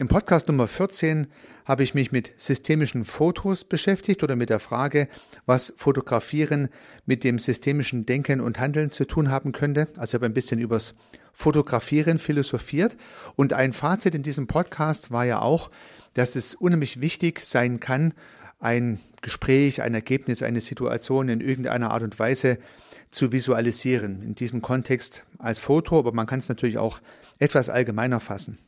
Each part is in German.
Im Podcast Nummer 14 habe ich mich mit systemischen Fotos beschäftigt oder mit der Frage, was Fotografieren mit dem systemischen Denken und Handeln zu tun haben könnte. Also ich habe ein bisschen übers Fotografieren philosophiert und ein Fazit in diesem Podcast war ja auch, dass es unheimlich wichtig sein kann, ein Gespräch, ein Ergebnis, eine Situation in irgendeiner Art und Weise zu visualisieren. In diesem Kontext als Foto, aber man kann es natürlich auch etwas allgemeiner fassen.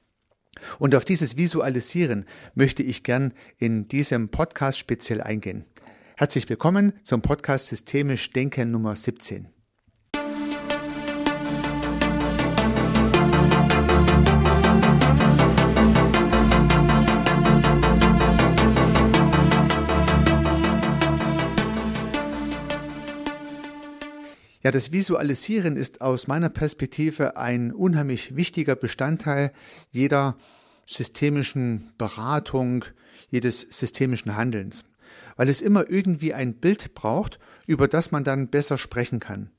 Und auf dieses Visualisieren möchte ich gern in diesem Podcast speziell eingehen. Herzlich willkommen zum Podcast Systemisch Denken Nummer 17. Ja, das Visualisieren ist aus meiner Perspektive ein unheimlich wichtiger Bestandteil jeder systemischen Beratung, jedes systemischen Handelns, weil es immer irgendwie ein Bild braucht, über das man dann besser sprechen kann.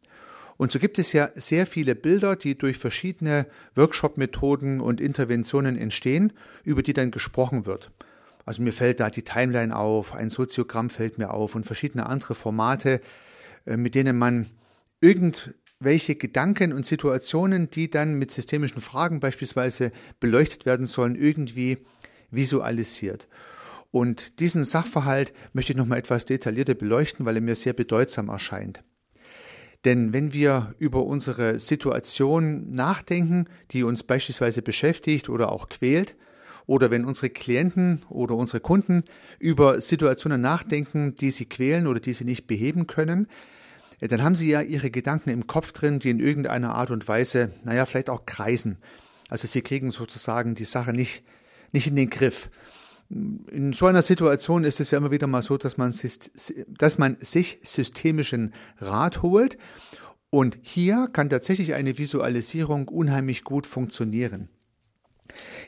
Und so gibt es ja sehr viele Bilder, die durch verschiedene Workshop-Methoden und Interventionen entstehen, über die dann gesprochen wird. Also mir fällt da die Timeline auf, ein Soziogramm fällt mir auf und verschiedene andere Formate, äh, mit denen man irgendwelche Gedanken und Situationen, die dann mit systemischen Fragen beispielsweise beleuchtet werden sollen, irgendwie visualisiert. Und diesen Sachverhalt möchte ich nochmal etwas detaillierter beleuchten, weil er mir sehr bedeutsam erscheint. Denn wenn wir über unsere Situation nachdenken, die uns beispielsweise beschäftigt oder auch quält, oder wenn unsere Klienten oder unsere Kunden über Situationen nachdenken, die sie quälen oder die sie nicht beheben können, dann haben sie ja ihre Gedanken im Kopf drin, die in irgendeiner Art und Weise, naja, vielleicht auch kreisen. Also sie kriegen sozusagen die Sache nicht, nicht in den Griff. In so einer Situation ist es ja immer wieder mal so, dass man, dass man sich systemischen Rat holt. Und hier kann tatsächlich eine Visualisierung unheimlich gut funktionieren.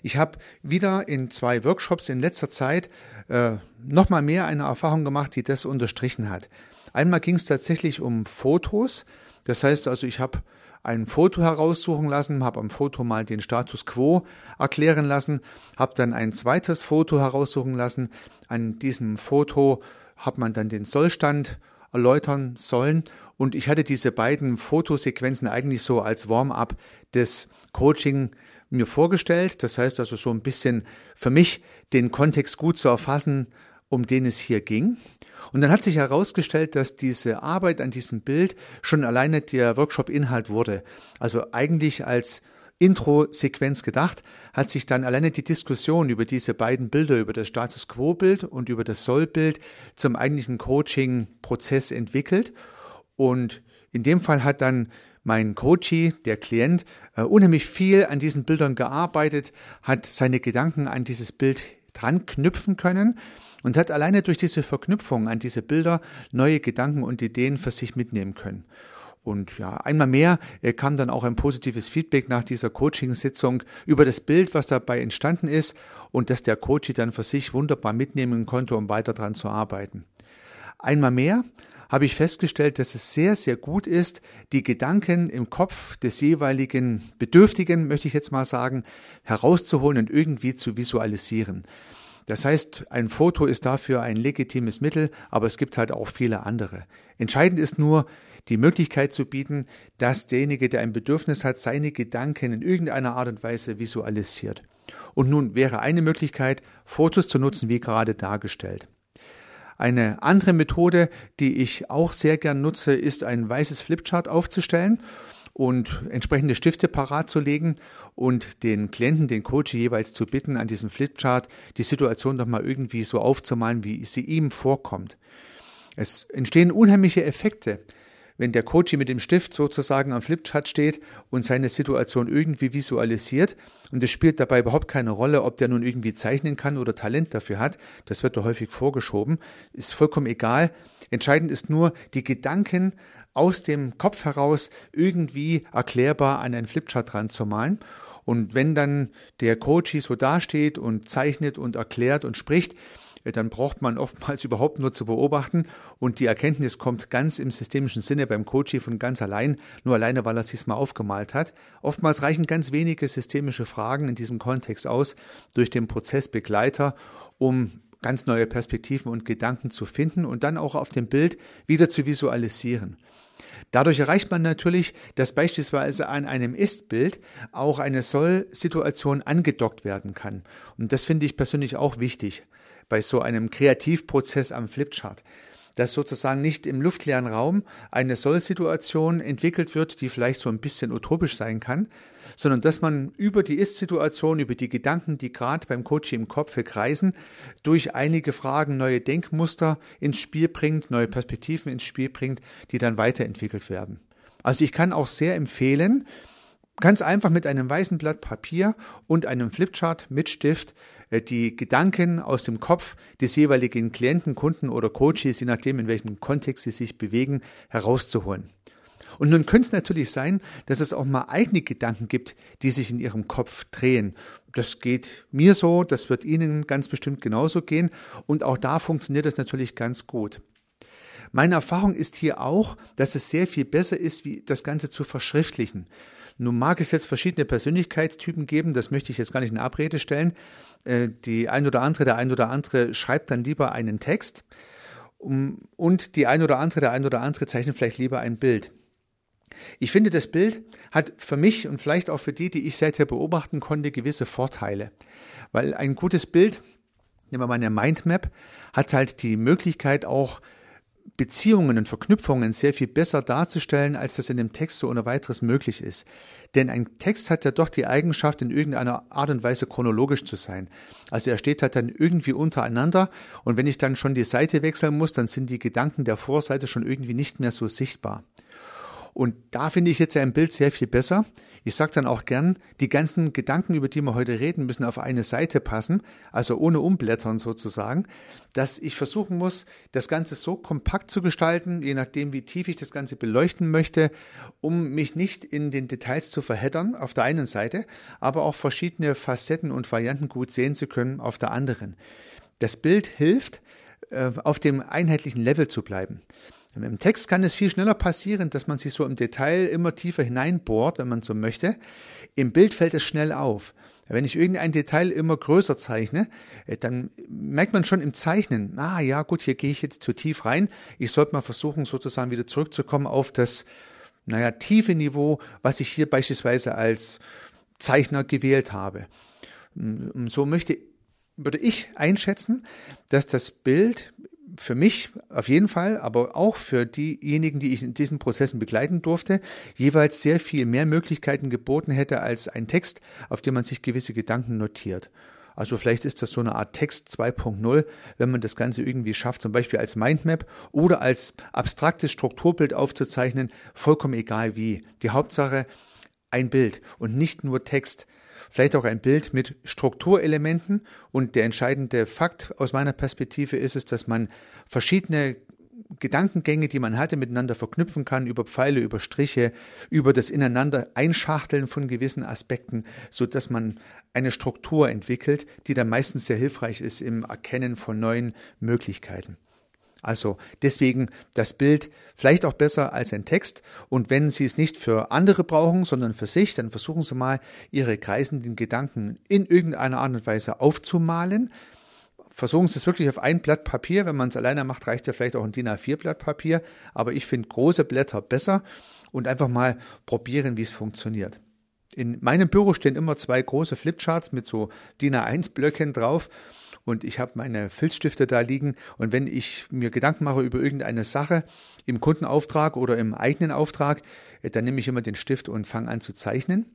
Ich habe wieder in zwei Workshops in letzter Zeit äh, nochmal mehr eine Erfahrung gemacht, die das unterstrichen hat. Einmal ging es tatsächlich um Fotos. Das heißt also, ich habe ein Foto heraussuchen lassen, habe am Foto mal den Status quo erklären lassen, habe dann ein zweites Foto heraussuchen lassen. An diesem Foto hat man dann den Sollstand erläutern sollen und ich hatte diese beiden Fotosequenzen eigentlich so als Warm-up des Coaching mir vorgestellt. Das heißt also so ein bisschen für mich den Kontext gut zu erfassen, um den es hier ging. Und dann hat sich herausgestellt, dass diese Arbeit an diesem Bild schon alleine der Workshop-Inhalt wurde. Also eigentlich als Intro-Sequenz gedacht, hat sich dann alleine die Diskussion über diese beiden Bilder, über das Status Quo-Bild und über das Soll-Bild zum eigentlichen Coaching-Prozess entwickelt. Und in dem Fall hat dann mein Coachie, der Klient, äh, unheimlich viel an diesen Bildern gearbeitet, hat seine Gedanken an dieses Bild dran knüpfen können und hat alleine durch diese Verknüpfung an diese Bilder neue Gedanken und Ideen für sich mitnehmen können. Und ja, einmal mehr kam dann auch ein positives Feedback nach dieser Coaching-Sitzung über das Bild, was dabei entstanden ist und dass der Coach dann für sich wunderbar mitnehmen konnte, um weiter dran zu arbeiten. Einmal mehr habe ich festgestellt, dass es sehr, sehr gut ist, die Gedanken im Kopf des jeweiligen Bedürftigen, möchte ich jetzt mal sagen, herauszuholen und irgendwie zu visualisieren. Das heißt, ein Foto ist dafür ein legitimes Mittel, aber es gibt halt auch viele andere. Entscheidend ist nur, die Möglichkeit zu bieten, dass derjenige, der ein Bedürfnis hat, seine Gedanken in irgendeiner Art und Weise visualisiert. Und nun wäre eine Möglichkeit, Fotos zu nutzen, wie gerade dargestellt. Eine andere Methode, die ich auch sehr gern nutze, ist ein weißes Flipchart aufzustellen und entsprechende Stifte parat zu legen und den Klienten, den Coach jeweils zu bitten, an diesem Flipchart die Situation doch mal irgendwie so aufzumalen, wie sie ihm vorkommt. Es entstehen unheimliche Effekte, wenn der Coach mit dem Stift sozusagen am Flipchart steht und seine Situation irgendwie visualisiert und es spielt dabei überhaupt keine Rolle, ob der nun irgendwie zeichnen kann oder Talent dafür hat, das wird da häufig vorgeschoben, ist vollkommen egal. Entscheidend ist nur, die Gedanken aus dem Kopf heraus irgendwie erklärbar an einen Flipchart dran zu malen. Und wenn dann der Coach so dasteht und zeichnet und erklärt und spricht, dann braucht man oftmals überhaupt nur zu beobachten und die Erkenntnis kommt ganz im systemischen Sinne beim Coachie von ganz allein, nur alleine, weil er sich mal aufgemalt hat. Oftmals reichen ganz wenige systemische Fragen in diesem Kontext aus durch den Prozessbegleiter, um ganz neue Perspektiven und Gedanken zu finden und dann auch auf dem Bild wieder zu visualisieren. Dadurch erreicht man natürlich, dass beispielsweise an einem Ist-Bild auch eine Soll-Situation angedockt werden kann. Und das finde ich persönlich auch wichtig bei so einem Kreativprozess am Flipchart dass sozusagen nicht im luftleeren Raum eine Soll-Situation entwickelt wird, die vielleicht so ein bisschen utopisch sein kann, sondern dass man über die Ist-Situation, über die Gedanken, die gerade beim Coaching im Kopf kreisen, durch einige Fragen neue Denkmuster ins Spiel bringt, neue Perspektiven ins Spiel bringt, die dann weiterentwickelt werden. Also ich kann auch sehr empfehlen, ganz einfach mit einem weißen Blatt Papier und einem Flipchart mit Stift die Gedanken aus dem Kopf des jeweiligen Klienten, Kunden oder Coaches, je nachdem, in welchem Kontext sie sich bewegen, herauszuholen. Und nun könnte es natürlich sein, dass es auch mal eigene Gedanken gibt, die sich in ihrem Kopf drehen. Das geht mir so, das wird Ihnen ganz bestimmt genauso gehen. Und auch da funktioniert das natürlich ganz gut. Meine Erfahrung ist hier auch, dass es sehr viel besser ist, wie das Ganze zu verschriftlichen. Nun mag es jetzt verschiedene Persönlichkeitstypen geben, das möchte ich jetzt gar nicht in Abrede stellen. Äh, die ein oder andere, der ein oder andere schreibt dann lieber einen Text und die ein oder andere, der ein oder andere zeichnet vielleicht lieber ein Bild. Ich finde, das Bild hat für mich und vielleicht auch für die, die ich seither beobachten konnte, gewisse Vorteile. Weil ein gutes Bild, nehmen wir mal eine Mindmap, hat halt die Möglichkeit auch Beziehungen und Verknüpfungen sehr viel besser darzustellen, als das in dem Text so ohne weiteres möglich ist. Denn ein Text hat ja doch die Eigenschaft, in irgendeiner Art und Weise chronologisch zu sein. Also er steht halt dann irgendwie untereinander und wenn ich dann schon die Seite wechseln muss, dann sind die Gedanken der Vorseite schon irgendwie nicht mehr so sichtbar. Und da finde ich jetzt ein Bild sehr viel besser. Ich sage dann auch gern, die ganzen Gedanken, über die wir heute reden, müssen auf eine Seite passen, also ohne Umblättern sozusagen, dass ich versuchen muss, das Ganze so kompakt zu gestalten, je nachdem, wie tief ich das Ganze beleuchten möchte, um mich nicht in den Details zu verheddern auf der einen Seite, aber auch verschiedene Facetten und Varianten gut sehen zu können auf der anderen. Das Bild hilft, äh, auf dem einheitlichen Level zu bleiben. Im Text kann es viel schneller passieren, dass man sich so im Detail immer tiefer hineinbohrt, wenn man so möchte. Im Bild fällt es schnell auf. Wenn ich irgendein Detail immer größer zeichne, äh, dann merkt man schon im Zeichnen, ah ja, gut, hier gehe ich jetzt zu tief rein. Ich sollte mal versuchen, sozusagen wieder zurückzukommen auf das, naja, tiefe Niveau, was ich hier beispielsweise als Zeichner gewählt habe. So möchte, würde ich einschätzen, dass das Bild für mich auf jeden Fall, aber auch für diejenigen, die ich in diesen Prozessen begleiten durfte, jeweils sehr viel mehr Möglichkeiten geboten hätte als ein Text, auf dem man sich gewisse Gedanken notiert. Also vielleicht ist das so eine Art Text 2.0, wenn man das Ganze irgendwie schafft, zum Beispiel als Mindmap oder als abstraktes Strukturbild aufzuzeichnen, vollkommen egal wie. Die Hauptsache ein Bild und nicht nur Text vielleicht auch ein Bild mit Strukturelementen. Und der entscheidende Fakt aus meiner Perspektive ist es, dass man verschiedene Gedankengänge, die man hatte, miteinander verknüpfen kann, über Pfeile, über Striche, über das Ineinander einschachteln von gewissen Aspekten, so dass man eine Struktur entwickelt, die dann meistens sehr hilfreich ist im Erkennen von neuen Möglichkeiten. Also deswegen das Bild vielleicht auch besser als ein Text. Und wenn Sie es nicht für andere brauchen, sondern für sich, dann versuchen Sie mal, Ihre kreisenden Gedanken in irgendeiner Art und Weise aufzumalen. Versuchen Sie es wirklich auf ein Blatt Papier. Wenn man es alleine macht, reicht ja vielleicht auch ein DIN A4 Blatt Papier. Aber ich finde große Blätter besser und einfach mal probieren, wie es funktioniert. In meinem Büro stehen immer zwei große Flipcharts mit so DIN A1 Blöcken drauf und ich habe meine Filzstifte da liegen. Und wenn ich mir Gedanken mache über irgendeine Sache im Kundenauftrag oder im eigenen Auftrag, äh, dann nehme ich immer den Stift und fange an zu zeichnen.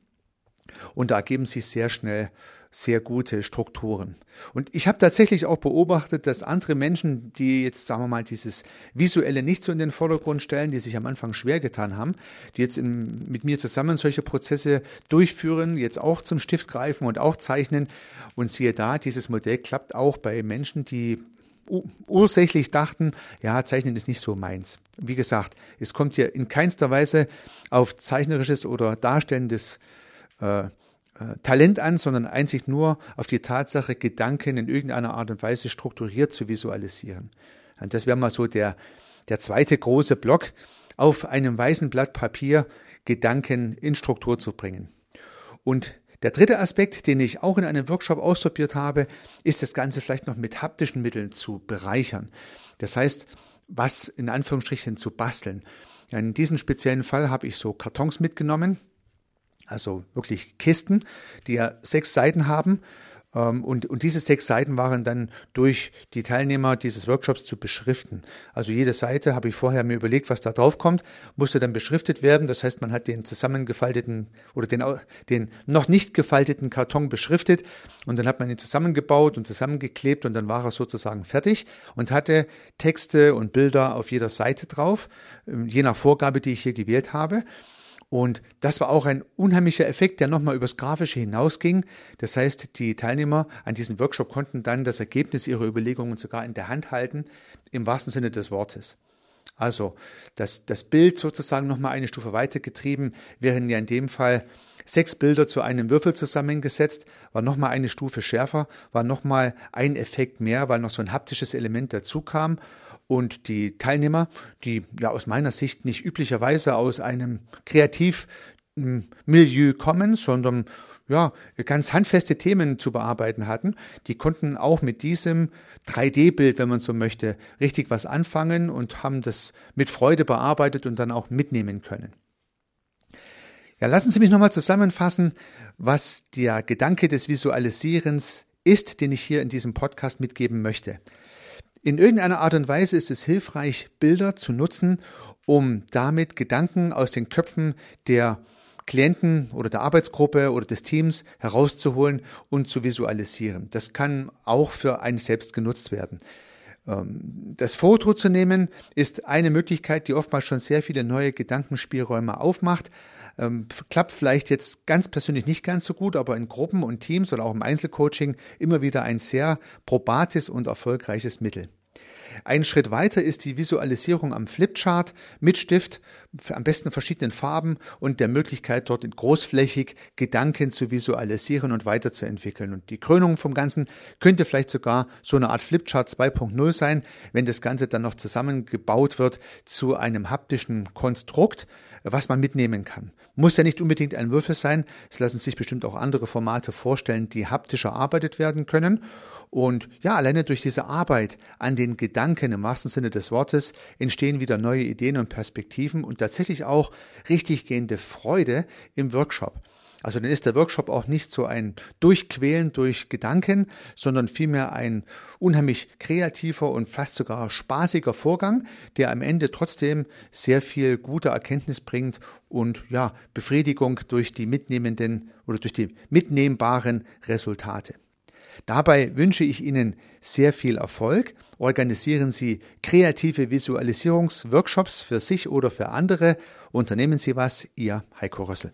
Und da ergeben sich sehr schnell sehr gute Strukturen. Und ich habe tatsächlich auch beobachtet, dass andere Menschen, die jetzt, sagen wir mal, dieses Visuelle nicht so in den Vordergrund stellen, die sich am Anfang schwer getan haben, die jetzt in, mit mir zusammen solche Prozesse durchführen, jetzt auch zum Stift greifen und auch zeichnen. Und siehe da, dieses Modell klappt auch bei Menschen, die ursächlich dachten, ja, Zeichnen ist nicht so meins. Wie gesagt, es kommt hier in keinster Weise auf zeichnerisches oder darstellendes äh, Talent an, sondern einzig nur auf die Tatsache, Gedanken in irgendeiner Art und Weise strukturiert zu visualisieren. Und das wäre mal so der, der zweite große Block, auf einem weißen Blatt Papier Gedanken in Struktur zu bringen. Und der dritte Aspekt, den ich auch in einem Workshop ausprobiert habe, ist das Ganze vielleicht noch mit haptischen Mitteln zu bereichern. Das heißt, was in Anführungsstrichen zu basteln. In diesem speziellen Fall habe ich so Kartons mitgenommen, also wirklich Kisten, die ja sechs Seiten haben ähm, und, und diese sechs Seiten waren dann durch die Teilnehmer dieses Workshops zu beschriften. Also jede Seite habe ich vorher mir überlegt, was da drauf kommt, musste dann beschriftet werden. Das heißt, man hat den zusammengefalteten oder den, den noch nicht gefalteten Karton beschriftet und dann hat man ihn zusammengebaut und zusammengeklebt und dann war er sozusagen fertig und hatte Texte und Bilder auf jeder Seite drauf, ähm, je nach Vorgabe, die ich hier gewählt habe. Und das war auch ein unheimlicher Effekt, der nochmal übers Grafische hinausging. Das heißt, die Teilnehmer an diesem Workshop konnten dann das Ergebnis ihrer Überlegungen sogar in der Hand halten, im wahrsten Sinne des Wortes. Also das, das Bild sozusagen nochmal eine Stufe weitergetrieben, wären ja in dem Fall sechs Bilder zu einem Würfel zusammengesetzt, war nochmal eine Stufe schärfer, war nochmal ein Effekt mehr, weil noch so ein haptisches Element dazu kam und die Teilnehmer, die ja aus meiner Sicht nicht üblicherweise aus einem Kreativmilieu kommen, sondern ja, ganz handfeste Themen zu bearbeiten hatten, die konnten auch mit diesem 3D-Bild, wenn man so möchte, richtig was anfangen und haben das mit Freude bearbeitet und dann auch mitnehmen können. Ja, lassen Sie mich nochmal zusammenfassen, was der Gedanke des Visualisierens ist, den ich hier in diesem Podcast mitgeben möchte. In irgendeiner Art und Weise ist es hilfreich, Bilder zu nutzen, um damit Gedanken aus den Köpfen der Klienten oder der Arbeitsgruppe oder des Teams herauszuholen und zu visualisieren. Das kann auch für einen selbst genutzt werden. Ähm, das Foto zu nehmen ist eine Möglichkeit, die oftmals schon sehr viele neue Gedankenspielräume aufmacht. Ähm, klappt vielleicht jetzt ganz persönlich nicht ganz so gut, aber in Gruppen und Teams oder auch im Einzelcoaching immer wieder ein sehr probates und erfolgreiches Mittel. Ein Schritt weiter ist die Visualisierung am Flipchart mit Stift, am besten verschiedenen Farben und der Möglichkeit, dort großflächig Gedanken zu visualisieren und weiterzuentwickeln. Und die Krönung vom Ganzen könnte vielleicht sogar so eine Art Flipchart 2.0 sein, wenn das Ganze dann noch zusammengebaut wird zu einem haptischen Konstrukt, was man mitnehmen kann. Muss ja nicht unbedingt ein Würfel sein. Es lassen sich bestimmt auch andere Formate vorstellen, die haptisch erarbeitet werden können. Und ja, alleine durch diese Arbeit an den Gedanken im wahrsten Sinne des Wortes entstehen wieder neue Ideen und Perspektiven und tatsächlich auch richtig gehende Freude im Workshop. Also dann ist der Workshop auch nicht so ein Durchquälen durch Gedanken, sondern vielmehr ein unheimlich kreativer und fast sogar spaßiger Vorgang, der am Ende trotzdem sehr viel gute Erkenntnis bringt und ja, Befriedigung durch die mitnehmenden oder durch die mitnehmbaren Resultate. Dabei wünsche ich Ihnen sehr viel Erfolg. Organisieren Sie kreative Visualisierungsworkshops für sich oder für andere. Unternehmen Sie was, Ihr Heiko Rössel.